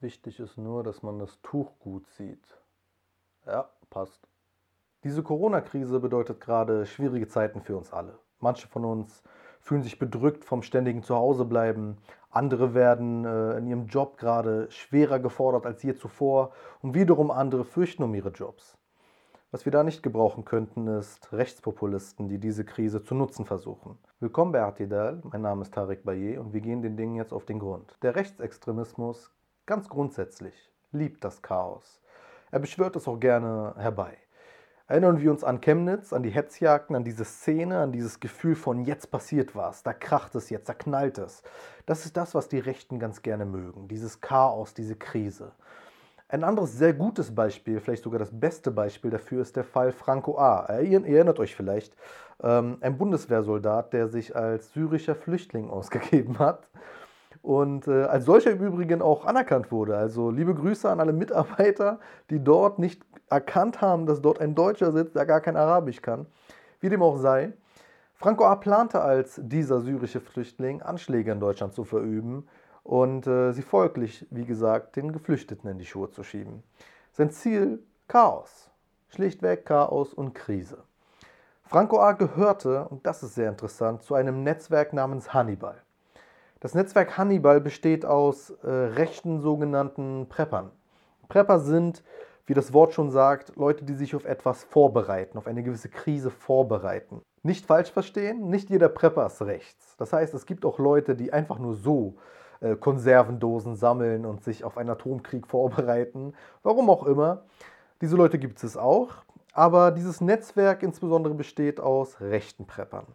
Wichtig ist nur, dass man das Tuch gut sieht. Ja, passt. Diese Corona-Krise bedeutet gerade schwierige Zeiten für uns alle. Manche von uns fühlen sich bedrückt vom ständigen Zuhausebleiben. Andere werden äh, in ihrem Job gerade schwerer gefordert als je zuvor. Und wiederum andere fürchten um ihre Jobs. Was wir da nicht gebrauchen könnten, ist Rechtspopulisten, die diese Krise zu nutzen versuchen. Willkommen bei Artidal, mein Name ist Tarek Baye und wir gehen den Dingen jetzt auf den Grund. Der Rechtsextremismus ganz grundsätzlich liebt das Chaos. Er beschwört es auch gerne herbei. Erinnern wir uns an Chemnitz, an die Hetzjagden, an diese Szene, an dieses Gefühl von jetzt passiert was, da kracht es jetzt, da knallt es. Das ist das, was die Rechten ganz gerne mögen, dieses Chaos, diese Krise. Ein anderes sehr gutes Beispiel, vielleicht sogar das beste Beispiel dafür, ist der Fall Franco A. Ihr erinnert euch vielleicht, ähm, ein Bundeswehrsoldat, der sich als syrischer Flüchtling ausgegeben hat und äh, als solcher im Übrigen auch anerkannt wurde. Also liebe Grüße an alle Mitarbeiter, die dort nicht erkannt haben, dass dort ein Deutscher sitzt, der gar kein Arabisch kann. Wie dem auch sei. Franco A. plante als dieser syrische Flüchtling Anschläge in Deutschland zu verüben und äh, sie folglich, wie gesagt, den Geflüchteten in die Schuhe zu schieben. Sein Ziel Chaos. Schlichtweg Chaos und Krise. Franco A. gehörte, und das ist sehr interessant, zu einem Netzwerk namens Hannibal. Das Netzwerk Hannibal besteht aus äh, rechten sogenannten Preppern. Prepper sind, wie das Wort schon sagt, Leute, die sich auf etwas vorbereiten, auf eine gewisse Krise vorbereiten. Nicht falsch verstehen, nicht jeder Prepper ist rechts. Das heißt, es gibt auch Leute, die einfach nur so äh, Konservendosen sammeln und sich auf einen Atomkrieg vorbereiten. Warum auch immer. Diese Leute gibt es auch. Aber dieses Netzwerk insbesondere besteht aus rechten Preppern.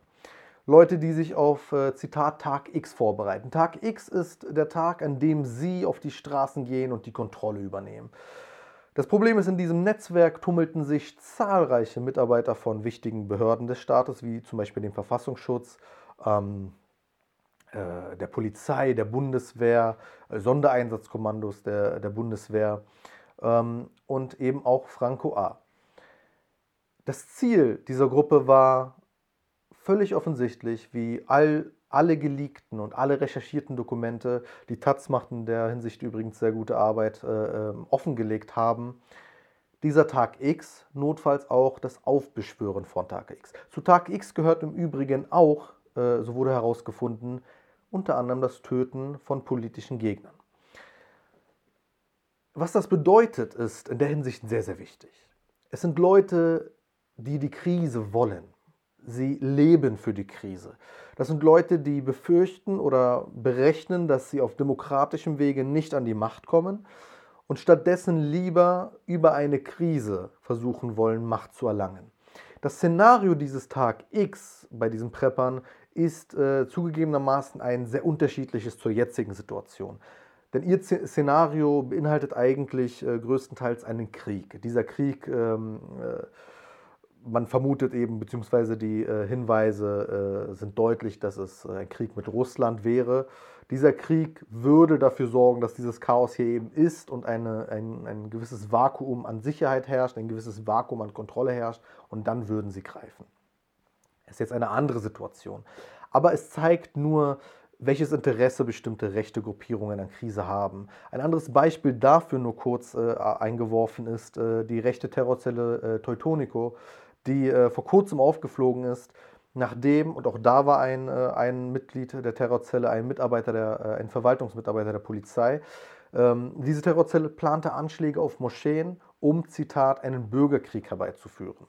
Leute, die sich auf äh, Zitat Tag X vorbereiten. Tag X ist der Tag, an dem sie auf die Straßen gehen und die Kontrolle übernehmen. Das Problem ist, in diesem Netzwerk tummelten sich zahlreiche Mitarbeiter von wichtigen Behörden des Staates, wie zum Beispiel dem Verfassungsschutz, ähm, äh, der Polizei, der Bundeswehr, äh, Sondereinsatzkommandos der, der Bundeswehr ähm, und eben auch Franco A. Das Ziel dieser Gruppe war völlig offensichtlich, wie all, alle geleakten und alle recherchierten Dokumente, die Taz machten in der Hinsicht übrigens sehr gute Arbeit, äh, ähm, offengelegt haben, dieser Tag X notfalls auch das Aufbeschwören von Tag X. Zu Tag X gehört im Übrigen auch, äh, so wurde herausgefunden, unter anderem das Töten von politischen Gegnern. Was das bedeutet, ist in der Hinsicht sehr, sehr wichtig. Es sind Leute, die die Krise wollen sie leben für die Krise. Das sind Leute, die befürchten oder berechnen, dass sie auf demokratischem Wege nicht an die Macht kommen und stattdessen lieber über eine Krise versuchen wollen, Macht zu erlangen. Das Szenario dieses Tag X bei diesen Preppern ist äh, zugegebenermaßen ein sehr unterschiedliches zur jetzigen Situation. Denn ihr Szenario beinhaltet eigentlich äh, größtenteils einen Krieg. Dieser Krieg ähm, äh, man vermutet eben, beziehungsweise die äh, Hinweise äh, sind deutlich, dass es äh, ein Krieg mit Russland wäre. Dieser Krieg würde dafür sorgen, dass dieses Chaos hier eben ist und eine, ein, ein gewisses Vakuum an Sicherheit herrscht, ein gewisses Vakuum an Kontrolle herrscht und dann würden sie greifen. Das ist jetzt eine andere Situation. Aber es zeigt nur, welches Interesse bestimmte rechte Gruppierungen an Krise haben. Ein anderes Beispiel dafür nur kurz äh, eingeworfen ist äh, die rechte Terrorzelle äh, Teutonico, die äh, vor kurzem aufgeflogen ist, nachdem, und auch da war ein, äh, ein Mitglied der Terrorzelle, ein Mitarbeiter der, äh, ein Verwaltungsmitarbeiter der Polizei, ähm, diese Terrorzelle plante Anschläge auf Moscheen, um, Zitat, einen Bürgerkrieg herbeizuführen.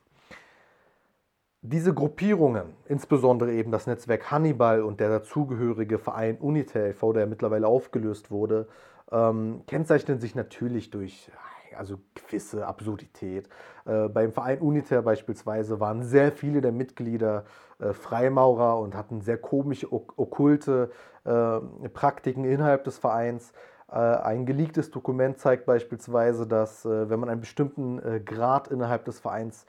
Diese Gruppierungen, insbesondere eben das Netzwerk Hannibal und der dazugehörige Verein Unite e.V., der mittlerweile aufgelöst wurde, ähm, kennzeichnen sich natürlich durch also gewisse Absurdität. Äh, beim Verein Uniter beispielsweise waren sehr viele der Mitglieder äh, Freimaurer und hatten sehr komische, okkulte äh, Praktiken innerhalb des Vereins. Äh, ein geleaktes Dokument zeigt beispielsweise, dass äh, wenn man einen bestimmten äh, Grad innerhalb des Vereins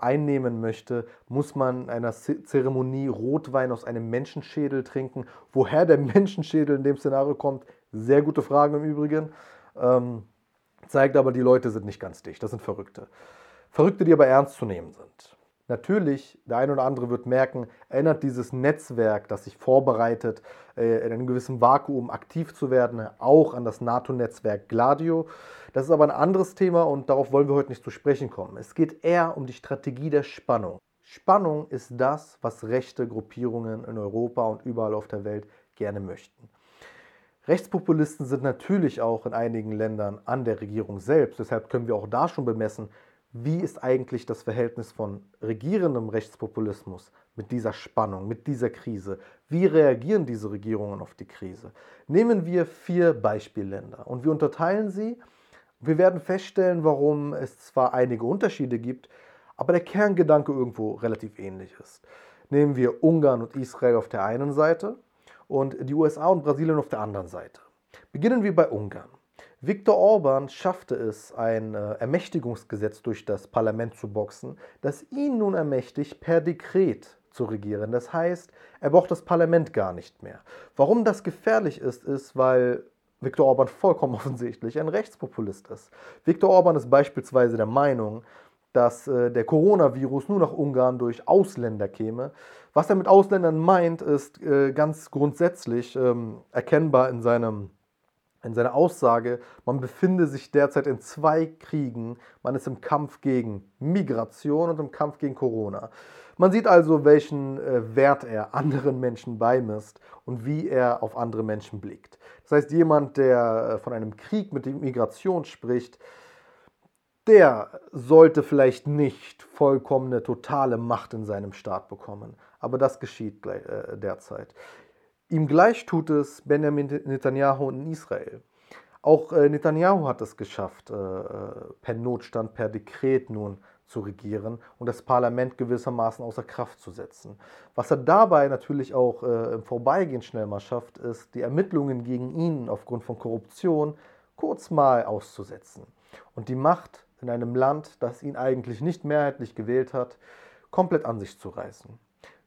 einnehmen möchte, muss man in einer Zeremonie Rotwein aus einem Menschenschädel trinken. Woher der Menschenschädel in dem Szenario kommt, sehr gute Frage im Übrigen. Ähm, zeigt aber, die Leute sind nicht ganz dicht, das sind Verrückte. Verrückte, die aber ernst zu nehmen sind. Natürlich, der eine oder andere wird merken, erinnert dieses Netzwerk, das sich vorbereitet, äh, in einem gewissen Vakuum aktiv zu werden, auch an das NATO-Netzwerk Gladio. Das ist aber ein anderes Thema und darauf wollen wir heute nicht zu sprechen kommen. Es geht eher um die Strategie der Spannung. Spannung ist das, was rechte Gruppierungen in Europa und überall auf der Welt gerne möchten. Rechtspopulisten sind natürlich auch in einigen Ländern an der Regierung selbst. Deshalb können wir auch da schon bemessen, wie ist eigentlich das Verhältnis von regierendem Rechtspopulismus mit dieser Spannung, mit dieser Krise? Wie reagieren diese Regierungen auf die Krise? Nehmen wir vier Beispielländer und wir unterteilen sie. Wir werden feststellen, warum es zwar einige Unterschiede gibt, aber der Kerngedanke irgendwo relativ ähnlich ist. Nehmen wir Ungarn und Israel auf der einen Seite und die USA und Brasilien auf der anderen Seite. Beginnen wir bei Ungarn. Viktor Orban schaffte es, ein äh, Ermächtigungsgesetz durch das Parlament zu boxen, das ihn nun ermächtigt, per Dekret zu regieren. Das heißt, er braucht das Parlament gar nicht mehr. Warum das gefährlich ist, ist, weil Viktor Orban vollkommen offensichtlich ein Rechtspopulist ist. Viktor Orban ist beispielsweise der Meinung, dass äh, der Coronavirus nur nach Ungarn durch Ausländer käme. Was er mit Ausländern meint, ist äh, ganz grundsätzlich ähm, erkennbar in, seinem, in seiner Aussage, man befinde sich derzeit in zwei Kriegen. Man ist im Kampf gegen Migration und im Kampf gegen Corona. Man sieht also, welchen äh, Wert er anderen Menschen beimisst und wie er auf andere Menschen blickt. Das heißt, jemand, der äh, von einem Krieg mit Migration spricht, der sollte vielleicht nicht vollkommene, totale Macht in seinem Staat bekommen. Aber das geschieht äh, derzeit. Ihm gleich tut es Benjamin Netanyahu in Israel. Auch äh, Netanyahu hat es geschafft, äh, per Notstand, per Dekret nun zu regieren und das Parlament gewissermaßen außer Kraft zu setzen. Was er dabei natürlich auch im Vorbeigehen schnell mal schafft, ist, die Ermittlungen gegen ihn aufgrund von Korruption kurz mal auszusetzen und die Macht in einem Land, das ihn eigentlich nicht mehrheitlich gewählt hat, komplett an sich zu reißen.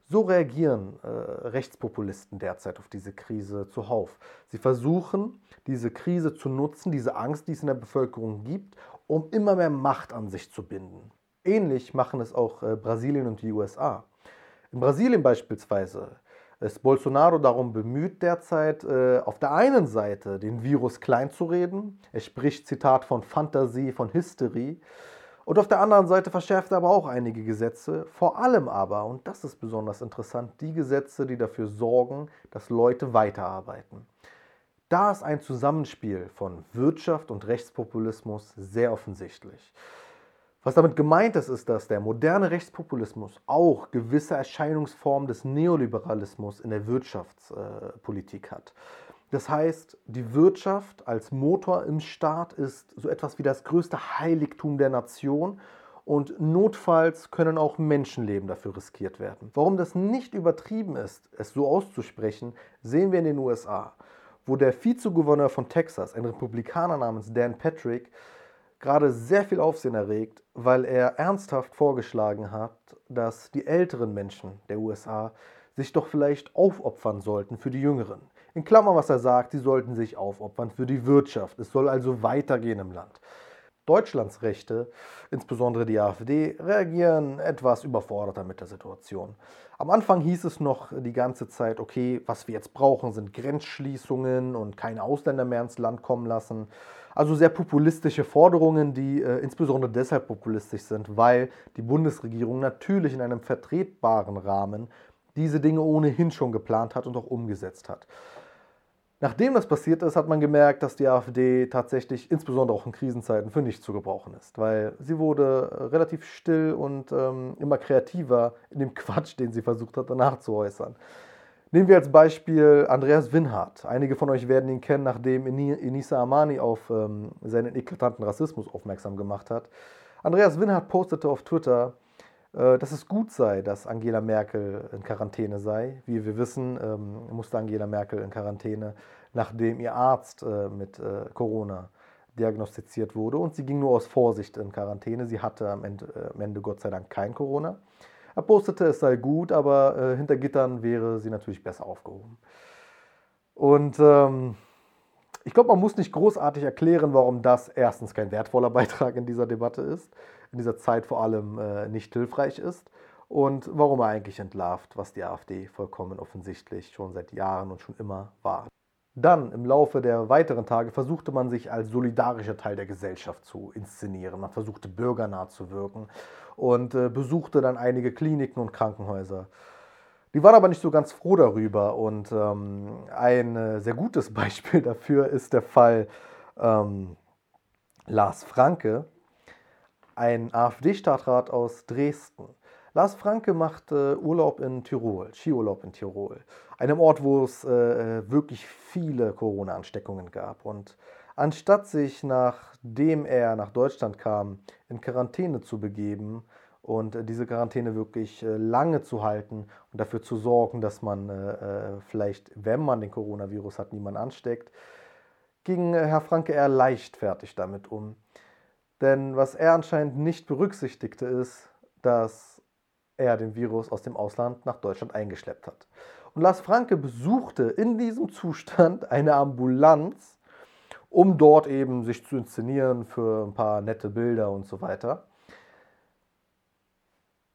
So reagieren äh, Rechtspopulisten derzeit auf diese Krise zuhauf. Sie versuchen, diese Krise zu nutzen, diese Angst, die es in der Bevölkerung gibt, um immer mehr Macht an sich zu binden. Ähnlich machen es auch äh, Brasilien und die USA. In Brasilien beispielsweise ist Bolsonaro darum bemüht derzeit, äh, auf der einen Seite den Virus kleinzureden. Er spricht, Zitat, von Fantasie, von Hysterie. Und auf der anderen Seite verschärft er aber auch einige Gesetze, vor allem aber, und das ist besonders interessant, die Gesetze, die dafür sorgen, dass Leute weiterarbeiten. Da ist ein Zusammenspiel von Wirtschaft und Rechtspopulismus sehr offensichtlich. Was damit gemeint ist, ist, dass der moderne Rechtspopulismus auch gewisse Erscheinungsformen des Neoliberalismus in der Wirtschaftspolitik hat. Das heißt, die Wirtschaft als Motor im Staat ist so etwas wie das größte Heiligtum der Nation und notfalls können auch Menschenleben dafür riskiert werden. Warum das nicht übertrieben ist, es so auszusprechen, sehen wir in den USA, wo der Vizegouverneur von Texas, ein Republikaner namens Dan Patrick, gerade sehr viel Aufsehen erregt, weil er ernsthaft vorgeschlagen hat, dass die älteren Menschen der USA sich doch vielleicht aufopfern sollten für die Jüngeren. In Klammern, was er sagt, sie sollten sich aufopfern für die Wirtschaft. Es soll also weitergehen im Land. Deutschlands Rechte, insbesondere die AfD, reagieren etwas überforderter mit der Situation. Am Anfang hieß es noch die ganze Zeit, okay, was wir jetzt brauchen, sind Grenzschließungen und keine Ausländer mehr ins Land kommen lassen. Also sehr populistische Forderungen, die äh, insbesondere deshalb populistisch sind, weil die Bundesregierung natürlich in einem vertretbaren Rahmen diese Dinge ohnehin schon geplant hat und auch umgesetzt hat. Nachdem das passiert ist, hat man gemerkt, dass die AfD tatsächlich, insbesondere auch in Krisenzeiten, für nichts zu gebrauchen ist, weil sie wurde relativ still und ähm, immer kreativer in dem Quatsch, den sie versucht hat, danach zu äußern. Nehmen wir als Beispiel Andreas Winhardt. Einige von euch werden ihn kennen, nachdem Inisa Amani auf ähm, seinen eklatanten Rassismus aufmerksam gemacht hat. Andreas Winhardt postete auf Twitter, äh, dass es gut sei, dass Angela Merkel in Quarantäne sei. Wie wir wissen, ähm, musste Angela Merkel in Quarantäne, nachdem ihr Arzt äh, mit äh, Corona diagnostiziert wurde. Und sie ging nur aus Vorsicht in Quarantäne. Sie hatte am Ende, äh, am Ende Gott sei Dank kein Corona. Er postete, es sei gut, aber äh, hinter Gittern wäre sie natürlich besser aufgehoben. Und ähm, ich glaube, man muss nicht großartig erklären, warum das erstens kein wertvoller Beitrag in dieser Debatte ist, in dieser Zeit vor allem äh, nicht hilfreich ist und warum er eigentlich entlarvt, was die AfD vollkommen offensichtlich schon seit Jahren und schon immer war. Dann im Laufe der weiteren Tage versuchte man sich als solidarischer Teil der Gesellschaft zu inszenieren. Man versuchte bürgernah zu wirken und äh, besuchte dann einige Kliniken und Krankenhäuser. Die waren aber nicht so ganz froh darüber und ähm, ein äh, sehr gutes Beispiel dafür ist der Fall ähm, Lars Franke, ein AfD-Stadtrat aus Dresden. Lars Franke macht äh, Urlaub in Tirol, Skiurlaub in Tirol, einem Ort, wo es äh, äh, wirklich viele Corona-Ansteckungen gab. Und anstatt sich, nachdem er nach Deutschland kam, in Quarantäne zu begeben und äh, diese Quarantäne wirklich äh, lange zu halten und dafür zu sorgen, dass man äh, vielleicht, wenn man den Coronavirus hat, niemand ansteckt, ging Herr Franke eher leichtfertig damit um. Denn was er anscheinend nicht berücksichtigte, ist, dass er den Virus aus dem Ausland nach Deutschland eingeschleppt hat. Und Lars Franke besuchte in diesem Zustand eine Ambulanz, um dort eben sich zu inszenieren für ein paar nette Bilder und so weiter.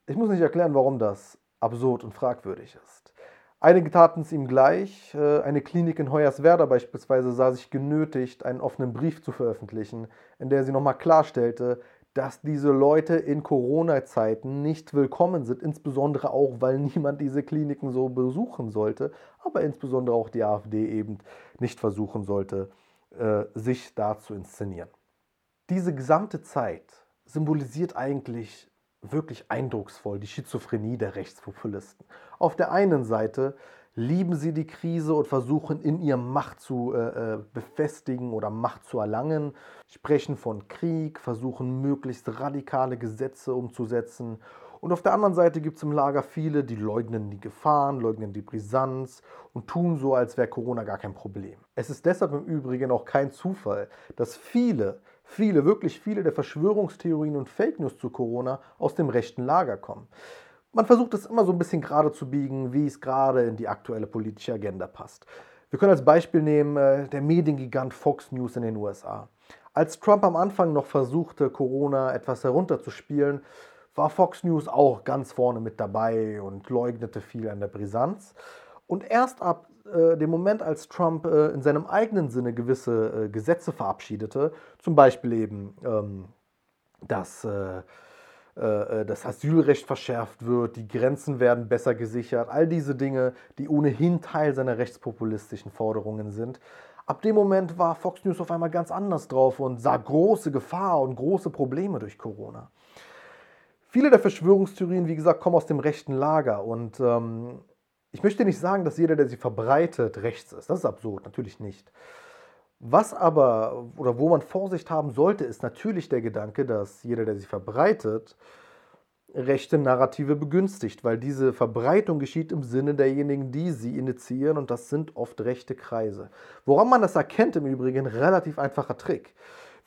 Ich muss nicht erklären, warum das absurd und fragwürdig ist. Einige taten es ihm gleich. Äh, eine Klinik in Hoyerswerda beispielsweise sah sich genötigt, einen offenen Brief zu veröffentlichen, in der sie nochmal klarstellte, dass diese Leute in Corona-Zeiten nicht willkommen sind, insbesondere auch, weil niemand diese Kliniken so besuchen sollte, aber insbesondere auch die AfD eben nicht versuchen sollte, äh, sich da zu inszenieren. Diese gesamte Zeit symbolisiert eigentlich wirklich eindrucksvoll die Schizophrenie der Rechtspopulisten. Auf der einen Seite lieben sie die Krise und versuchen in ihr Macht zu äh, äh, befestigen oder Macht zu erlangen, sprechen von Krieg, versuchen möglichst radikale Gesetze umzusetzen. Und auf der anderen Seite gibt es im Lager viele, die leugnen die Gefahren, leugnen die Brisanz und tun so, als wäre Corona gar kein Problem. Es ist deshalb im Übrigen auch kein Zufall, dass viele, viele, wirklich viele der Verschwörungstheorien und Fake News zu Corona aus dem rechten Lager kommen man versucht es immer so ein bisschen gerade zu biegen, wie es gerade in die aktuelle politische Agenda passt. Wir können als Beispiel nehmen äh, der Mediengigant Fox News in den USA. Als Trump am Anfang noch versuchte, Corona etwas herunterzuspielen, war Fox News auch ganz vorne mit dabei und leugnete viel an der Brisanz. Und erst ab äh, dem Moment, als Trump äh, in seinem eigenen Sinne gewisse äh, Gesetze verabschiedete, zum Beispiel eben ähm, das äh, das Asylrecht verschärft wird, die Grenzen werden besser gesichert, all diese Dinge, die ohnehin Teil seiner rechtspopulistischen Forderungen sind. Ab dem Moment war Fox News auf einmal ganz anders drauf und sah große Gefahr und große Probleme durch Corona. Viele der Verschwörungstheorien, wie gesagt, kommen aus dem rechten Lager und ähm, ich möchte nicht sagen, dass jeder, der sie verbreitet, rechts ist. Das ist absurd, natürlich nicht. Was aber oder wo man Vorsicht haben sollte, ist natürlich der Gedanke, dass jeder, der sie verbreitet, rechte Narrative begünstigt, weil diese Verbreitung geschieht im Sinne derjenigen, die sie initiieren und das sind oft rechte Kreise. Woran man das erkennt im Übrigen, relativ einfacher Trick.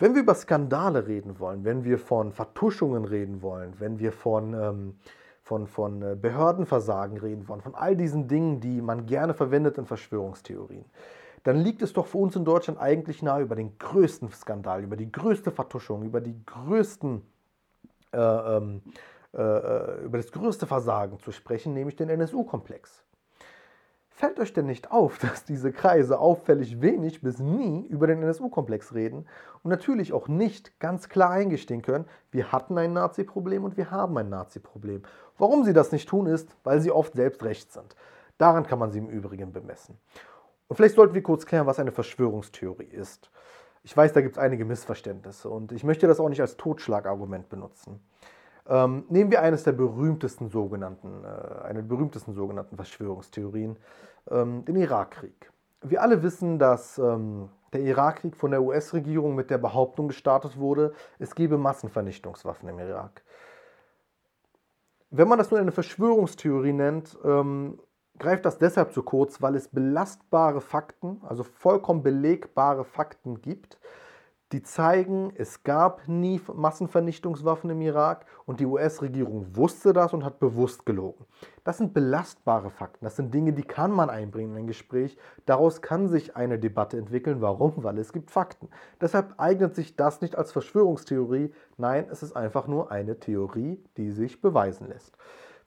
Wenn wir über Skandale reden wollen, wenn wir von Vertuschungen reden wollen, wenn wir von, ähm, von, von äh, Behördenversagen reden wollen, von all diesen Dingen, die man gerne verwendet in Verschwörungstheorien, dann liegt es doch für uns in Deutschland eigentlich nahe, über den größten Skandal, über die größte Vertuschung, über die größten, äh, ähm, äh, äh über das größte Versagen zu sprechen, nämlich den NSU-Komplex. Fällt euch denn nicht auf, dass diese Kreise auffällig wenig bis nie über den NSU-Komplex reden und natürlich auch nicht ganz klar eingestehen können, wir hatten ein Nazi-Problem und wir haben ein Nazi-Problem. Warum sie das nicht tun, ist, weil sie oft selbst recht sind. Daran kann man sie im Übrigen bemessen. Und vielleicht sollten wir kurz klären, was eine Verschwörungstheorie ist. Ich weiß, da gibt es einige Missverständnisse und ich möchte das auch nicht als Totschlagargument benutzen. Ähm, nehmen wir eines der berühmtesten sogenannten, äh, eine der berühmtesten sogenannten Verschwörungstheorien, ähm, den Irakkrieg. Wir alle wissen, dass ähm, der Irakkrieg von der US-Regierung mit der Behauptung gestartet wurde, es gebe Massenvernichtungswaffen im Irak. Wenn man das nur eine Verschwörungstheorie nennt, ähm, greift das deshalb zu kurz, weil es belastbare Fakten, also vollkommen belegbare Fakten gibt, die zeigen, es gab nie Massenvernichtungswaffen im Irak und die US-Regierung wusste das und hat bewusst gelogen. Das sind belastbare Fakten, das sind Dinge, die kann man einbringen in ein Gespräch. Daraus kann sich eine Debatte entwickeln. Warum? Weil es gibt Fakten. Deshalb eignet sich das nicht als Verschwörungstheorie. Nein, es ist einfach nur eine Theorie, die sich beweisen lässt.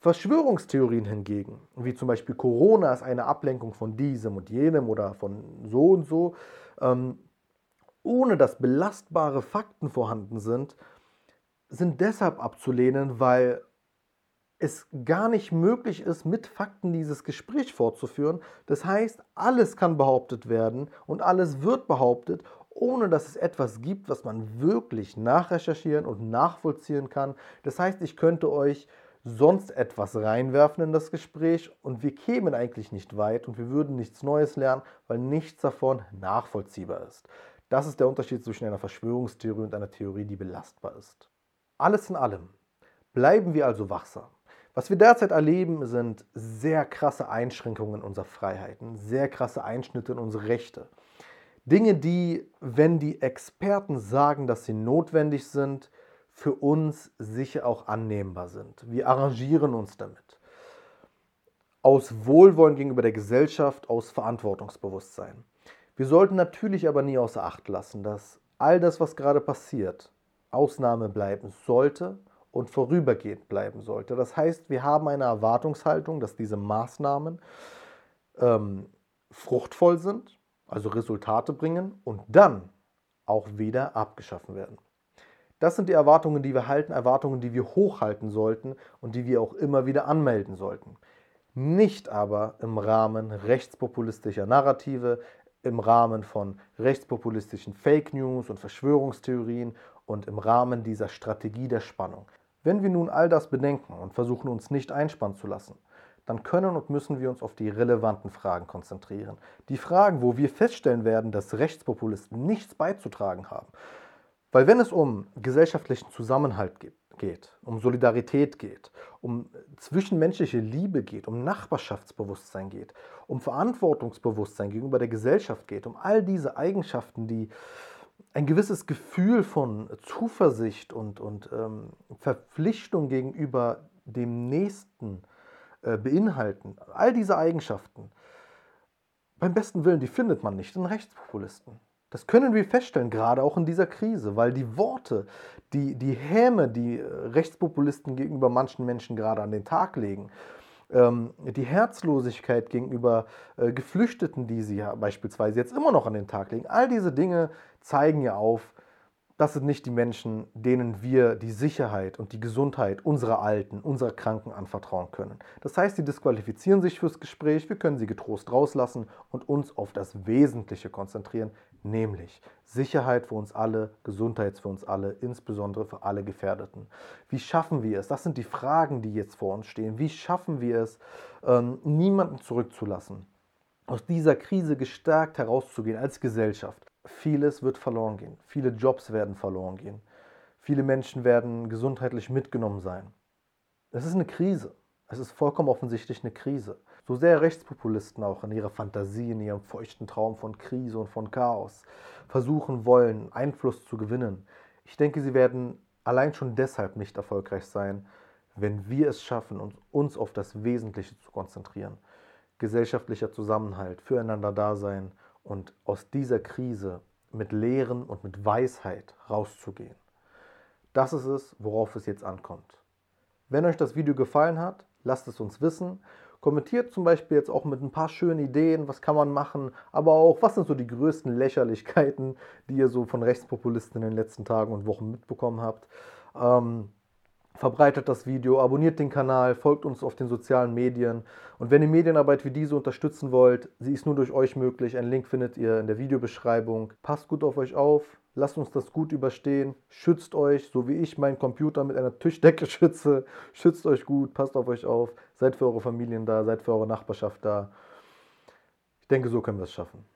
Verschwörungstheorien hingegen, wie zum Beispiel Corona ist eine Ablenkung von diesem und jenem oder von so und so, ähm, ohne dass belastbare Fakten vorhanden sind, sind deshalb abzulehnen, weil es gar nicht möglich ist, mit Fakten dieses Gespräch fortzuführen. Das heißt, alles kann behauptet werden und alles wird behauptet, ohne dass es etwas gibt, was man wirklich nachrecherchieren und nachvollziehen kann. Das heißt, ich könnte euch sonst etwas reinwerfen in das Gespräch und wir kämen eigentlich nicht weit und wir würden nichts Neues lernen, weil nichts davon nachvollziehbar ist. Das ist der Unterschied zwischen einer Verschwörungstheorie und einer Theorie, die belastbar ist. Alles in allem bleiben wir also wachsam. Was wir derzeit erleben, sind sehr krasse Einschränkungen unserer Freiheiten, sehr krasse Einschnitte in unsere Rechte. Dinge, die, wenn die Experten sagen, dass sie notwendig sind, für uns sicher auch annehmbar sind. Wir arrangieren uns damit. Aus Wohlwollen gegenüber der Gesellschaft, aus Verantwortungsbewusstsein. Wir sollten natürlich aber nie außer Acht lassen, dass all das, was gerade passiert, Ausnahme bleiben sollte und vorübergehend bleiben sollte. Das heißt, wir haben eine Erwartungshaltung, dass diese Maßnahmen ähm, fruchtvoll sind, also Resultate bringen und dann auch wieder abgeschaffen werden. Das sind die Erwartungen, die wir halten, Erwartungen, die wir hochhalten sollten und die wir auch immer wieder anmelden sollten. Nicht aber im Rahmen rechtspopulistischer Narrative, im Rahmen von rechtspopulistischen Fake News und Verschwörungstheorien und im Rahmen dieser Strategie der Spannung. Wenn wir nun all das bedenken und versuchen uns nicht einspannen zu lassen, dann können und müssen wir uns auf die relevanten Fragen konzentrieren. Die Fragen, wo wir feststellen werden, dass Rechtspopulisten nichts beizutragen haben, weil wenn es um gesellschaftlichen Zusammenhalt geht, um Solidarität geht, um zwischenmenschliche Liebe geht, um Nachbarschaftsbewusstsein geht, um Verantwortungsbewusstsein gegenüber der Gesellschaft geht, um all diese Eigenschaften, die ein gewisses Gefühl von Zuversicht und, und ähm, Verpflichtung gegenüber dem Nächsten äh, beinhalten, all diese Eigenschaften, beim besten Willen, die findet man nicht in Rechtspopulisten. Das können wir feststellen, gerade auch in dieser Krise, weil die Worte, die, die Häme, die äh, Rechtspopulisten gegenüber manchen Menschen gerade an den Tag legen, ähm, die Herzlosigkeit gegenüber äh, Geflüchteten, die sie ja beispielsweise jetzt immer noch an den Tag legen, all diese Dinge zeigen ja auf, das sind nicht die Menschen, denen wir die Sicherheit und die Gesundheit unserer Alten, unserer Kranken anvertrauen können. Das heißt, sie disqualifizieren sich fürs Gespräch, wir können sie getrost rauslassen und uns auf das Wesentliche konzentrieren, nämlich Sicherheit für uns alle, Gesundheit für uns alle, insbesondere für alle Gefährdeten. Wie schaffen wir es? Das sind die Fragen, die jetzt vor uns stehen. Wie schaffen wir es, ähm, niemanden zurückzulassen? aus dieser Krise gestärkt herauszugehen als Gesellschaft vieles wird verloren gehen. Viele Jobs werden verloren gehen. Viele Menschen werden gesundheitlich mitgenommen sein. Es ist eine Krise. Es ist vollkommen offensichtlich eine Krise. So sehr Rechtspopulisten auch in ihrer Fantasie, in ihrem feuchten Traum von Krise und von Chaos versuchen wollen, Einfluss zu gewinnen. Ich denke, sie werden allein schon deshalb nicht erfolgreich sein, wenn wir es schaffen, uns auf das Wesentliche zu konzentrieren. Gesellschaftlicher Zusammenhalt, füreinander Dasein und aus dieser Krise mit Lehren und mit Weisheit rauszugehen. Das ist es, worauf es jetzt ankommt. Wenn euch das Video gefallen hat, lasst es uns wissen. Kommentiert zum Beispiel jetzt auch mit ein paar schönen Ideen, was kann man machen, aber auch, was sind so die größten Lächerlichkeiten, die ihr so von Rechtspopulisten in den letzten Tagen und Wochen mitbekommen habt. Ähm, verbreitet das Video, abonniert den Kanal, folgt uns auf den sozialen Medien. Und wenn ihr Medienarbeit wie diese unterstützen wollt, sie ist nur durch euch möglich. Ein Link findet ihr in der Videobeschreibung. Passt gut auf euch auf, lasst uns das gut überstehen, schützt euch, so wie ich meinen Computer mit einer Tischdecke schütze. Schützt euch gut, passt auf euch auf, seid für eure Familien da, seid für eure Nachbarschaft da. Ich denke, so können wir es schaffen.